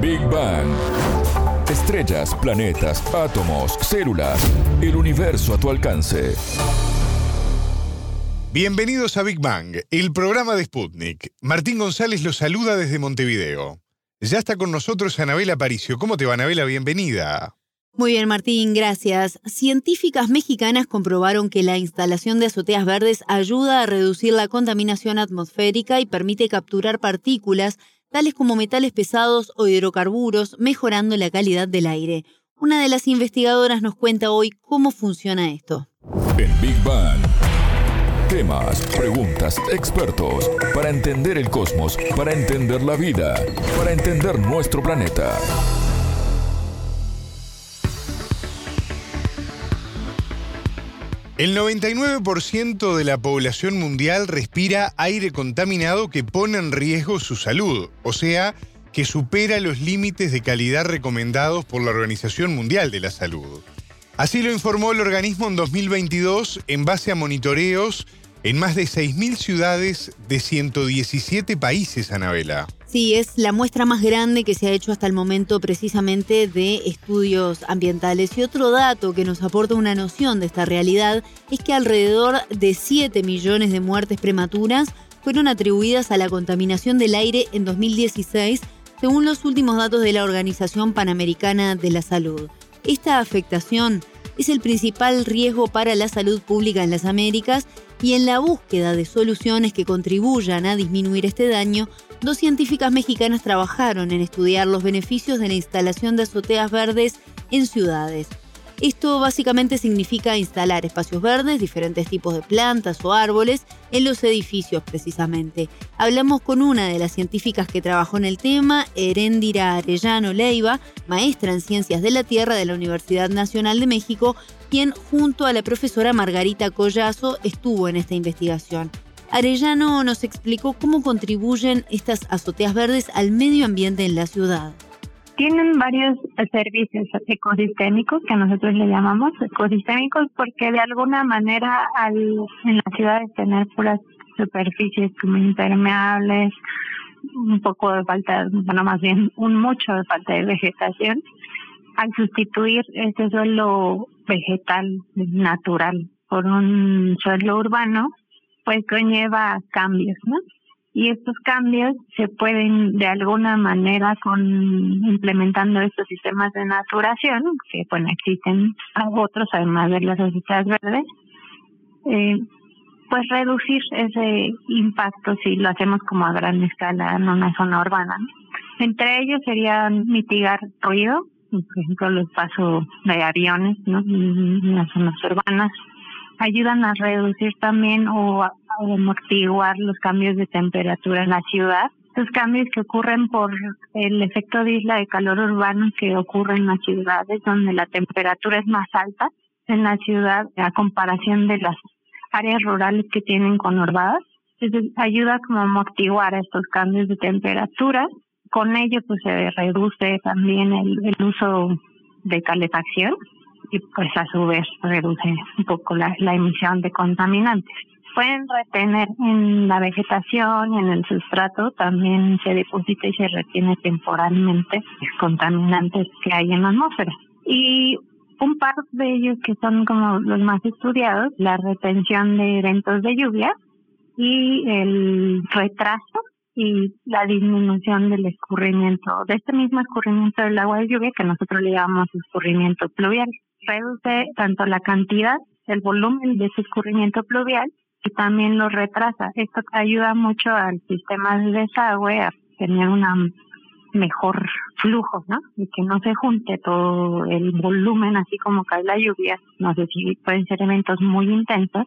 Big Bang. Estrellas, planetas, átomos, células, el universo a tu alcance. Bienvenidos a Big Bang, el programa de Sputnik. Martín González los saluda desde Montevideo. Ya está con nosotros Anabela Paricio. ¿Cómo te va, Anabela? Bienvenida. Muy bien, Martín, gracias. Científicas mexicanas comprobaron que la instalación de azoteas verdes ayuda a reducir la contaminación atmosférica y permite capturar partículas tales como metales pesados o hidrocarburos, mejorando la calidad del aire. Una de las investigadoras nos cuenta hoy cómo funciona esto. En Big Bang. Temas, preguntas, expertos, para entender el cosmos, para entender la vida, para entender nuestro planeta. El 99% de la población mundial respira aire contaminado que pone en riesgo su salud, o sea, que supera los límites de calidad recomendados por la Organización Mundial de la Salud. Así lo informó el organismo en 2022 en base a monitoreos en más de 6.000 ciudades de 117 países, Anabela. Sí, es la muestra más grande que se ha hecho hasta el momento precisamente de estudios ambientales. Y otro dato que nos aporta una noción de esta realidad es que alrededor de 7 millones de muertes prematuras fueron atribuidas a la contaminación del aire en 2016, según los últimos datos de la Organización Panamericana de la Salud. Esta afectación es el principal riesgo para la salud pública en las Américas y en la búsqueda de soluciones que contribuyan a disminuir este daño, dos científicas mexicanas trabajaron en estudiar los beneficios de la instalación de azoteas verdes en ciudades. Esto básicamente significa instalar espacios verdes, diferentes tipos de plantas o árboles en los edificios precisamente. Hablamos con una de las científicas que trabajó en el tema, Heréndira Arellano Leiva, maestra en Ciencias de la Tierra de la Universidad Nacional de México, quien junto a la profesora Margarita Collazo estuvo en esta investigación. Arellano nos explicó cómo contribuyen estas azoteas verdes al medio ambiente en la ciudad. Tienen varios servicios ecosistémicos que nosotros le llamamos ecosistémicos porque de alguna manera al en las ciudades tener puras superficies como impermeables, un poco de falta, bueno más bien un mucho de falta de vegetación, al sustituir ese suelo vegetal natural por un suelo urbano, pues conlleva cambios, ¿no? y estos cambios se pueden de alguna manera con implementando estos sistemas de naturación que bueno existen otros además de las sociedades verdes eh, pues reducir ese impacto si lo hacemos como a gran escala en una zona urbana entre ellos serían mitigar ruido por ejemplo los pasos de aviones ¿no? en las zonas urbanas ayudan a reducir también o amortiguar los cambios de temperatura en la ciudad. Los cambios que ocurren por el efecto de isla de calor urbano que ocurre en las ciudades donde la temperatura es más alta en la ciudad a comparación de las áreas rurales que tienen conurbadas. Entonces ayuda como a amortiguar estos cambios de temperatura. Con ello pues se reduce también el, el uso de calefacción y pues a su vez reduce un poco la, la emisión de contaminantes. Pueden retener en la vegetación y en el sustrato, también se deposita y se retiene temporalmente los contaminantes que hay en la atmósfera. Y un par de ellos que son como los más estudiados, la retención de eventos de lluvia y el retraso y la disminución del escurrimiento, de este mismo escurrimiento del agua de lluvia que nosotros le llamamos escurrimiento pluvial reduce tanto la cantidad, el volumen de ese escurrimiento pluvial y también lo retrasa. Esto ayuda mucho al sistema de desagüe a tener una mejor flujo, ¿no? Y que no se junte todo el volumen así como cae la lluvia. No sé si pueden ser eventos muy intensos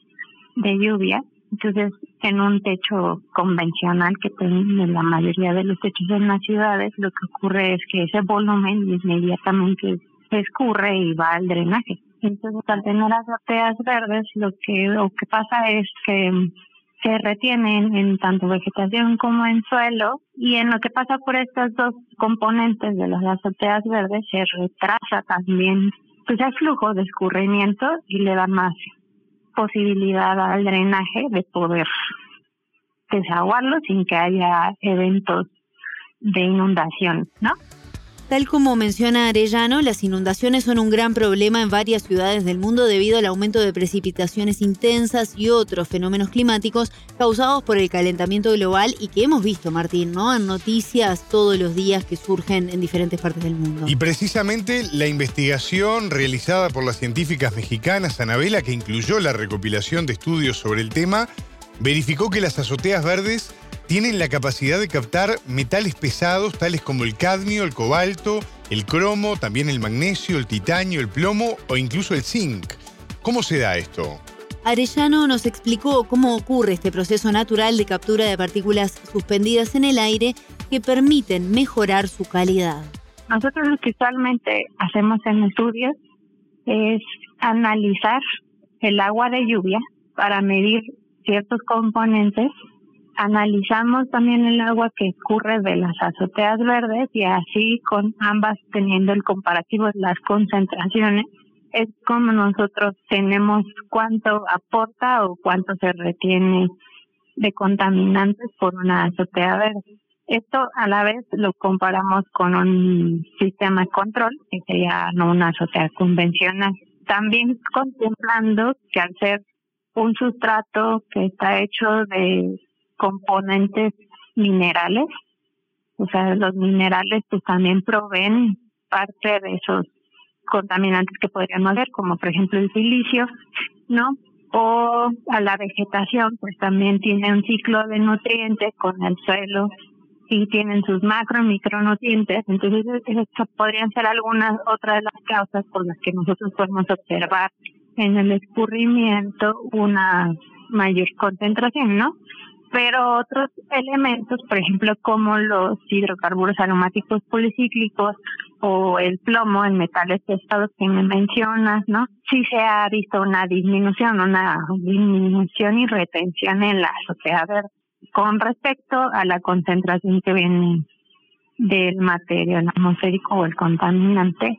de lluvia. Entonces, en un techo convencional que tienen la mayoría de los techos en las ciudades, lo que ocurre es que ese volumen inmediatamente escurre y va al drenaje. Entonces, al tener azoteas verdes, lo que, lo que pasa es que se retienen en tanto vegetación como en suelo y en lo que pasa por estas dos componentes de las azoteas verdes se retrasa también pues el flujo de escurrimiento y le da más posibilidad al drenaje de poder desaguarlo sin que haya eventos de inundación, ¿no? Tal como menciona Arellano, las inundaciones son un gran problema en varias ciudades del mundo debido al aumento de precipitaciones intensas y otros fenómenos climáticos causados por el calentamiento global y que hemos visto, Martín, ¿no? En noticias todos los días que surgen en diferentes partes del mundo. Y precisamente la investigación realizada por las científicas mexicanas Anabela, que incluyó la recopilación de estudios sobre el tema, verificó que las azoteas verdes tienen la capacidad de captar metales pesados tales como el cadmio, el cobalto, el cromo, también el magnesio, el titanio, el plomo o incluso el zinc. ¿Cómo se da esto? Arellano nos explicó cómo ocurre este proceso natural de captura de partículas suspendidas en el aire que permiten mejorar su calidad. Nosotros lo que usualmente hacemos en estudios es analizar el agua de lluvia para medir ciertos componentes Analizamos también el agua que escurre de las azoteas verdes y así con ambas teniendo el comparativo de las concentraciones es como nosotros tenemos cuánto aporta o cuánto se retiene de contaminantes por una azotea verde. Esto a la vez lo comparamos con un sistema de control, que sería no una azotea convencional. También contemplando que al ser un sustrato que está hecho de componentes minerales. O sea, los minerales pues también proveen parte de esos contaminantes que podríamos haber, como por ejemplo el silicio, ¿no? O a la vegetación, pues también tiene un ciclo de nutrientes con el suelo y tienen sus macro y micronutrientes. Entonces, esas podrían ser algunas otras de las causas por las que nosotros podemos observar en el escurrimiento una mayor concentración, ¿no? Pero otros elementos, por ejemplo, como los hidrocarburos aromáticos policíclicos o el plomo en metales pesados que me mencionas, ¿no? Sí se ha visto una disminución, una disminución y retención en la sociedad verde con respecto a la concentración que viene del material atmosférico o el contaminante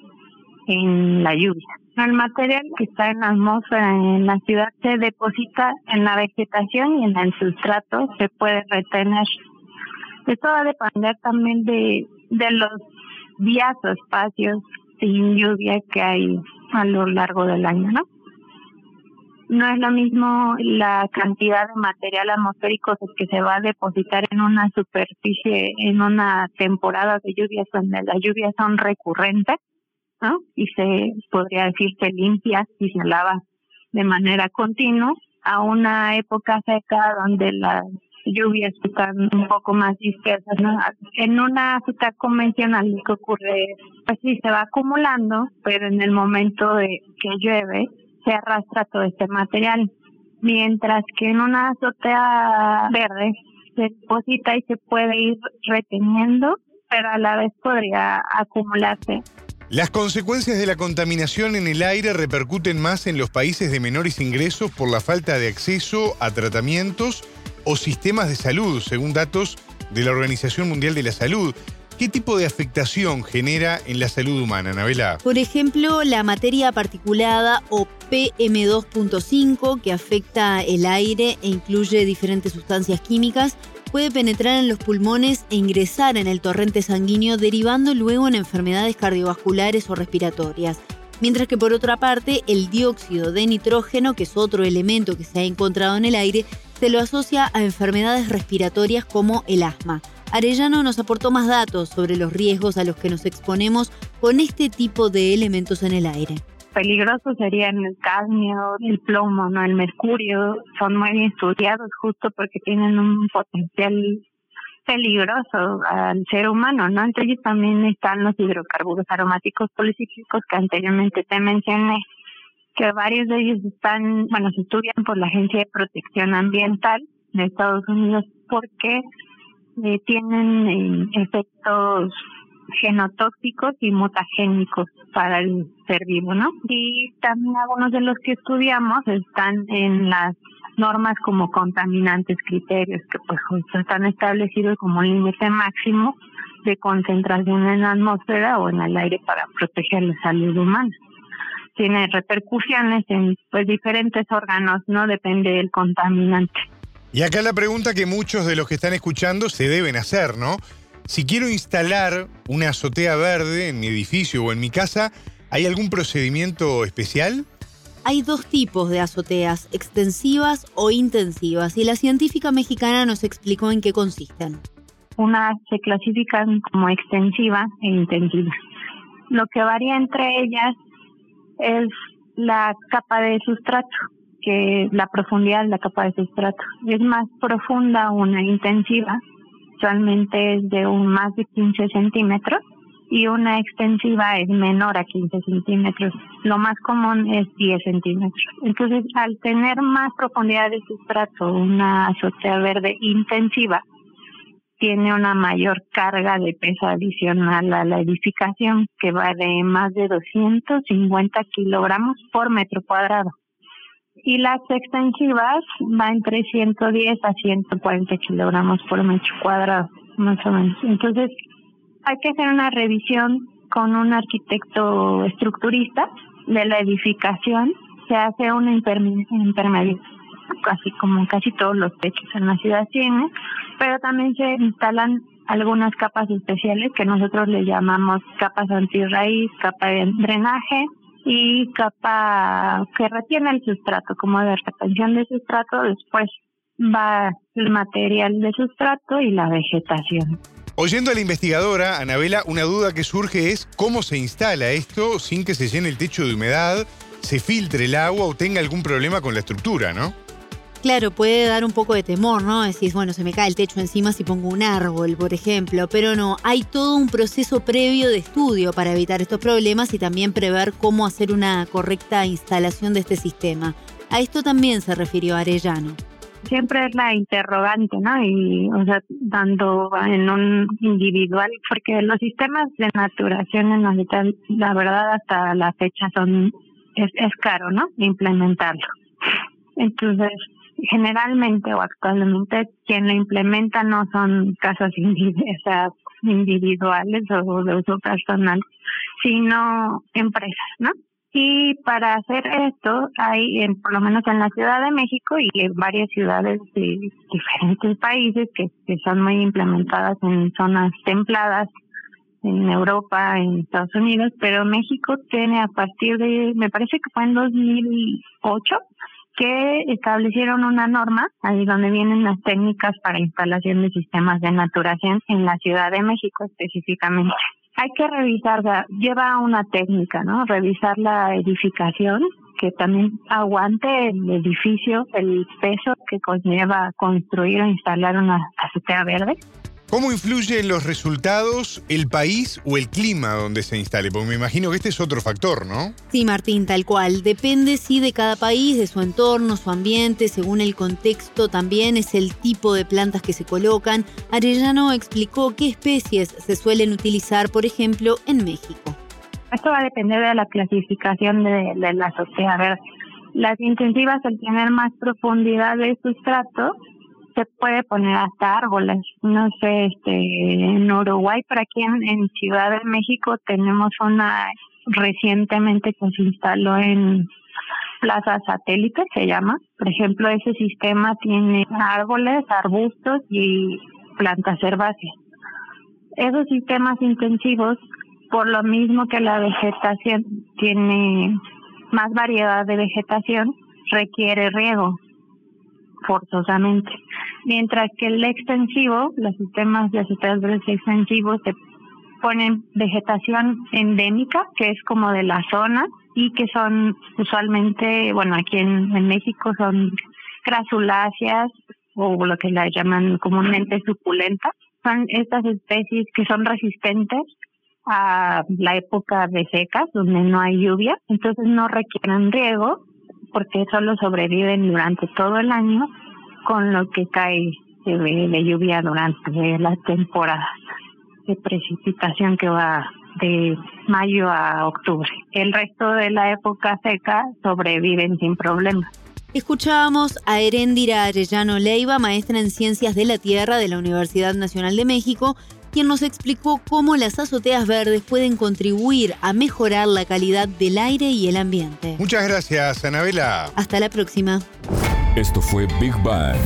en la lluvia. El material que está en la atmósfera en la ciudad se deposita en la vegetación y en el sustrato se puede retener. Esto va a depender también de, de los días o espacios sin lluvia que hay a lo largo del año, ¿no? No es lo mismo la cantidad de material atmosférico que se va a depositar en una superficie en una temporada de lluvias donde las lluvias son recurrentes y se podría decir se limpia y se lava de manera continua a una época seca donde las lluvias están un poco más dispersas. En una fruta convencional lo que ocurre es, pues sí, se va acumulando, pero en el momento de que llueve se arrastra todo este material. Mientras que en una azotea verde se deposita y se puede ir reteniendo, pero a la vez podría acumularse las consecuencias de la contaminación en el aire repercuten más en los países de menores ingresos por la falta de acceso a tratamientos o sistemas de salud, según datos de la Organización Mundial de la Salud. ¿Qué tipo de afectación genera en la salud humana, Anabela? Por ejemplo, la materia particulada o PM2.5 que afecta el aire e incluye diferentes sustancias químicas puede penetrar en los pulmones e ingresar en el torrente sanguíneo, derivando luego en enfermedades cardiovasculares o respiratorias. Mientras que por otra parte, el dióxido de nitrógeno, que es otro elemento que se ha encontrado en el aire, se lo asocia a enfermedades respiratorias como el asma. Arellano nos aportó más datos sobre los riesgos a los que nos exponemos con este tipo de elementos en el aire peligrosos serían el cadmio, el plomo, no el mercurio, son muy estudiados justo porque tienen un potencial peligroso al ser humano, ¿no? Entonces también están los hidrocarburos aromáticos policíclicos que anteriormente te mencioné, que varios de ellos están, bueno, se estudian por la Agencia de Protección Ambiental de Estados Unidos porque eh, tienen eh, efectos genotóxicos y mutagénicos para el ser vivo, ¿no? Y también algunos de los que estudiamos están en las normas como contaminantes criterios, que pues están establecidos como límite máximo de concentración en la atmósfera o en el aire para proteger la salud humana. Tiene repercusiones en pues diferentes órganos, ¿no? Depende del contaminante. Y acá la pregunta que muchos de los que están escuchando se deben hacer, ¿no? Si quiero instalar una azotea verde en mi edificio o en mi casa, ¿hay algún procedimiento especial? Hay dos tipos de azoteas, extensivas o intensivas, y la científica mexicana nos explicó en qué consisten. Unas se clasifican como extensiva e intensiva. Lo que varía entre ellas es la capa de sustrato, que la profundidad de la capa de sustrato. Es más profunda una intensiva, usualmente es de un más de 15 centímetros, y una extensiva es menor a 15 centímetros. Lo más común es 10 centímetros. Entonces, al tener más profundidad de sustrato, una azotea verde intensiva, tiene una mayor carga de peso adicional a la edificación que va de más de 250 kilogramos por metro cuadrado. Y las extensivas va entre 110 a 140 kilogramos por metro cuadrado, más o menos. Entonces, hay que hacer una revisión con un arquitecto estructurista de la edificación. Se hace una intermedio casi como casi todos los techos en la ciudad tienen, pero también se instalan algunas capas especiales que nosotros le llamamos capas antirraíz, capa de drenaje y capa que retiene el sustrato, como de retención de sustrato, después va el material de sustrato y la vegetación. Oyendo a la investigadora, Anabela, una duda que surge es cómo se instala esto sin que se llene el techo de humedad, se filtre el agua o tenga algún problema con la estructura, ¿no? Claro, puede dar un poco de temor, ¿no? Decís, bueno, se me cae el techo encima si pongo un árbol, por ejemplo, pero no, hay todo un proceso previo de estudio para evitar estos problemas y también prever cómo hacer una correcta instalación de este sistema. A esto también se refirió Arellano. Siempre es la interrogante, ¿no? Y, o sea, dando en un individual, porque los sistemas de naturación en la, la verdad, hasta la fecha son, es caro, ¿no? Implementarlo. Entonces, generalmente o actualmente quien lo implementa no son casas individuales o de uso personal, sino empresas, ¿no? Y para hacer esto hay, en, por lo menos en la Ciudad de México y en varias ciudades de diferentes países que, que son muy implementadas en zonas templadas, en Europa, en Estados Unidos, pero México tiene a partir de, me parece que fue en 2008, que establecieron una norma, ahí donde vienen las técnicas para instalación de sistemas de naturación en la Ciudad de México específicamente. Hay que revisar, lleva una técnica, ¿no? Revisar la edificación, que también aguante el edificio, el peso que conlleva construir o instalar una azotea verde ¿Cómo influye en los resultados el país o el clima donde se instale? Porque me imagino que este es otro factor, ¿no? Sí, Martín, tal cual. Depende, sí, de cada país, de su entorno, su ambiente, según el contexto también es el tipo de plantas que se colocan. Arellano explicó qué especies se suelen utilizar, por ejemplo, en México. Esto va a depender de la clasificación de, la sociedad. A ver, las intensivas al tener más profundidad de sustrato se puede poner hasta árboles. No sé, este, en Uruguay, por aquí en, Ciudad de México tenemos una recientemente que se instaló en Plaza Satélite, se llama. Por ejemplo, ese sistema tiene árboles, arbustos y plantas herbáceas. Esos sistemas intensivos, por lo mismo que la vegetación tiene más variedad de vegetación, requiere riego forzosamente. Mientras que el extensivo, los sistemas de verdes extensivos se ponen vegetación endémica, que es como de la zona, y que son usualmente, bueno, aquí en, México son crasuláceas o lo que la llaman comúnmente suculenta. Son estas especies que son resistentes a la época de secas, donde no hay lluvia, entonces no requieren riego porque solo sobreviven durante todo el año con lo que cae de, lluvia durante la temporada de precipitación que va de mayo a octubre. El resto de la época seca sobreviven sin problema. Escuchábamos a Heréndira Arellano Leiva, maestra en Ciencias de la Tierra de la Universidad Nacional de México, quien nos explicó cómo las azoteas verdes pueden contribuir a mejorar la calidad del aire y el ambiente. Muchas gracias, Anabela. Hasta la próxima. Esto fue Big Bang.